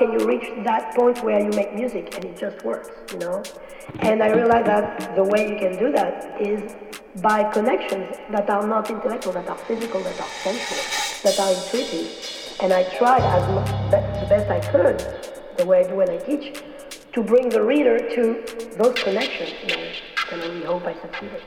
can you reach that point where you make music and it just works, you know? And I realized that the way you can do that is by connections that are not intellectual, that are physical, that are sensual, that are intuitive. And I tried as much, the best I could, the way I do when I teach, to bring the reader to those connections. And I only hope I succeeded.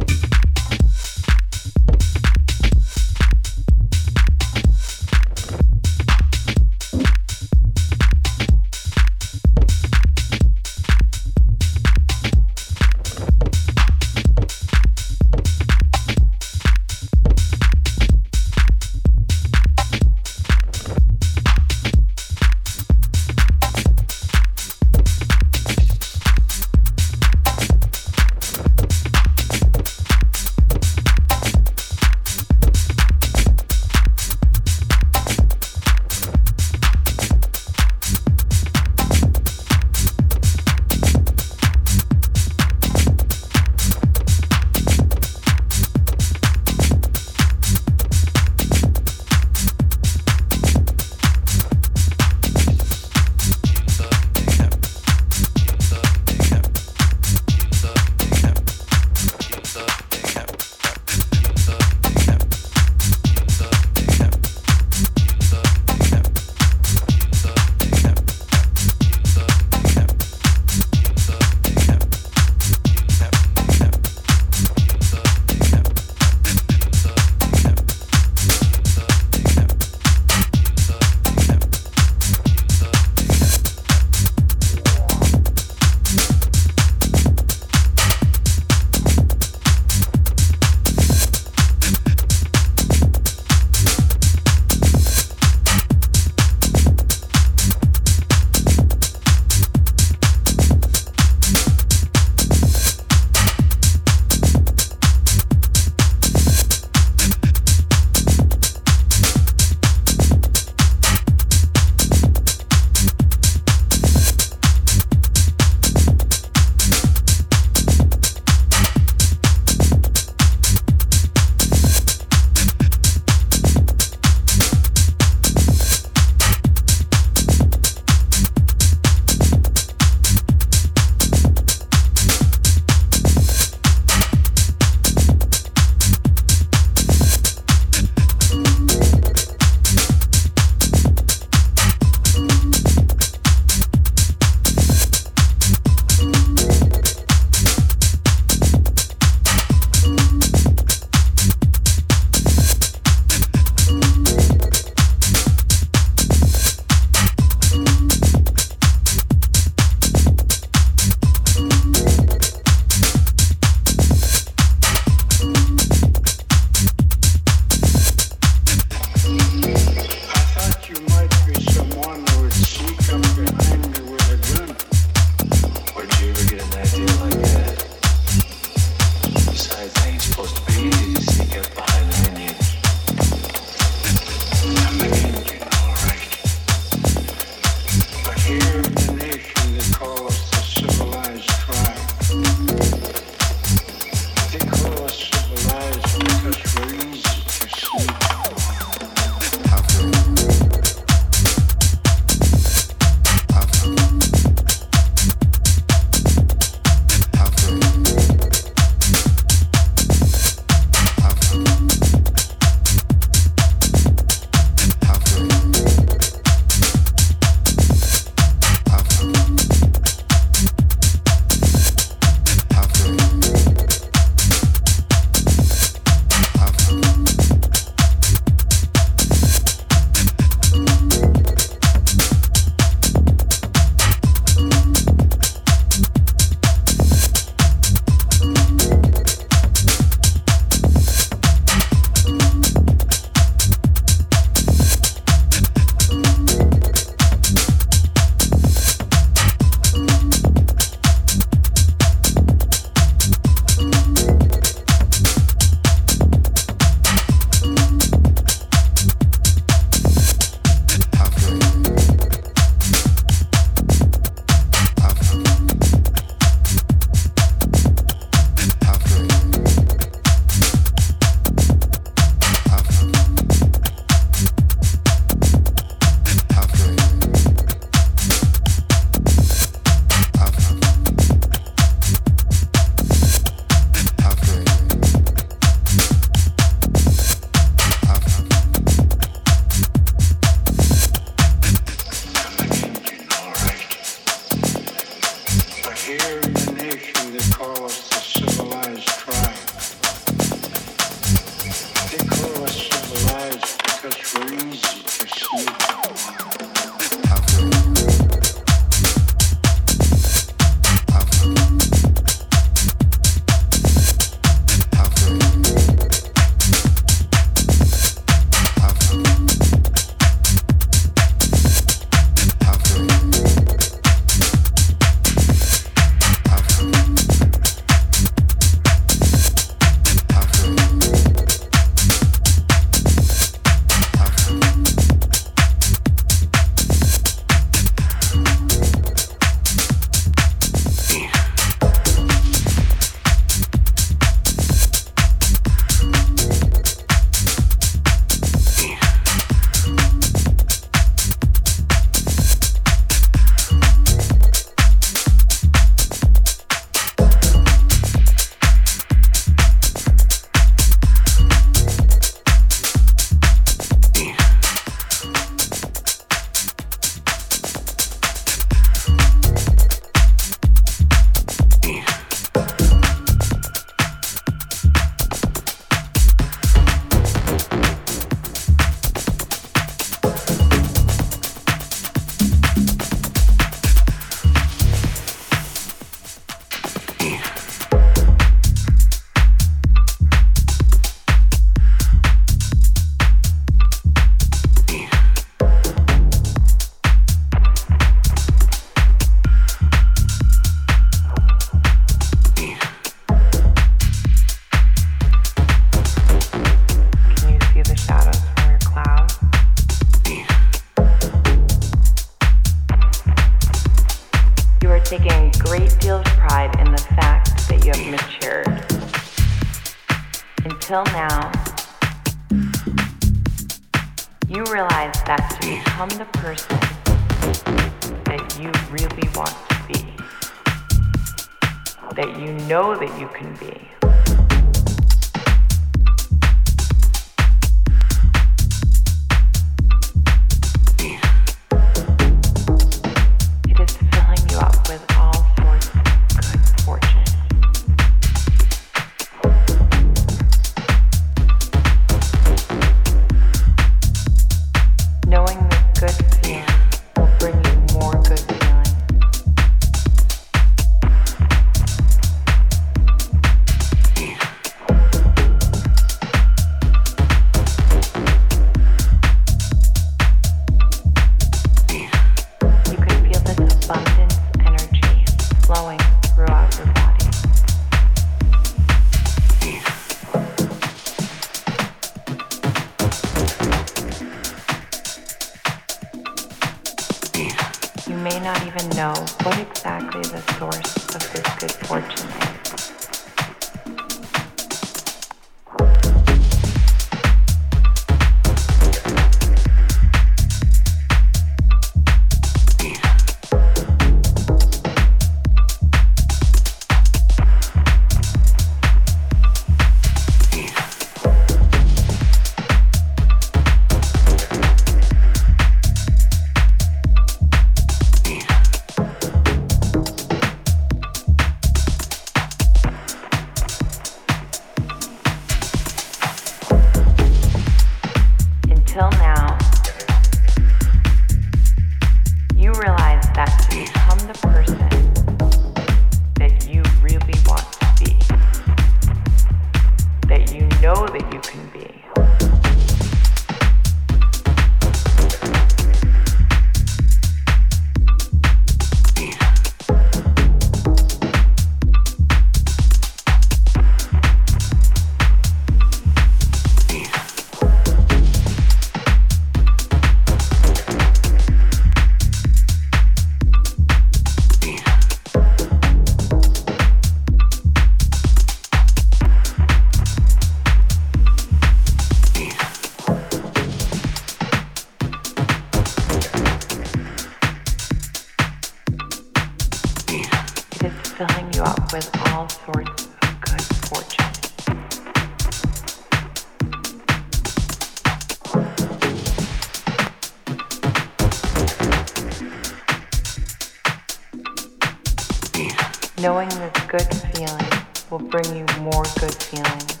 Knowing this good feeling will bring you more good feelings.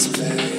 space.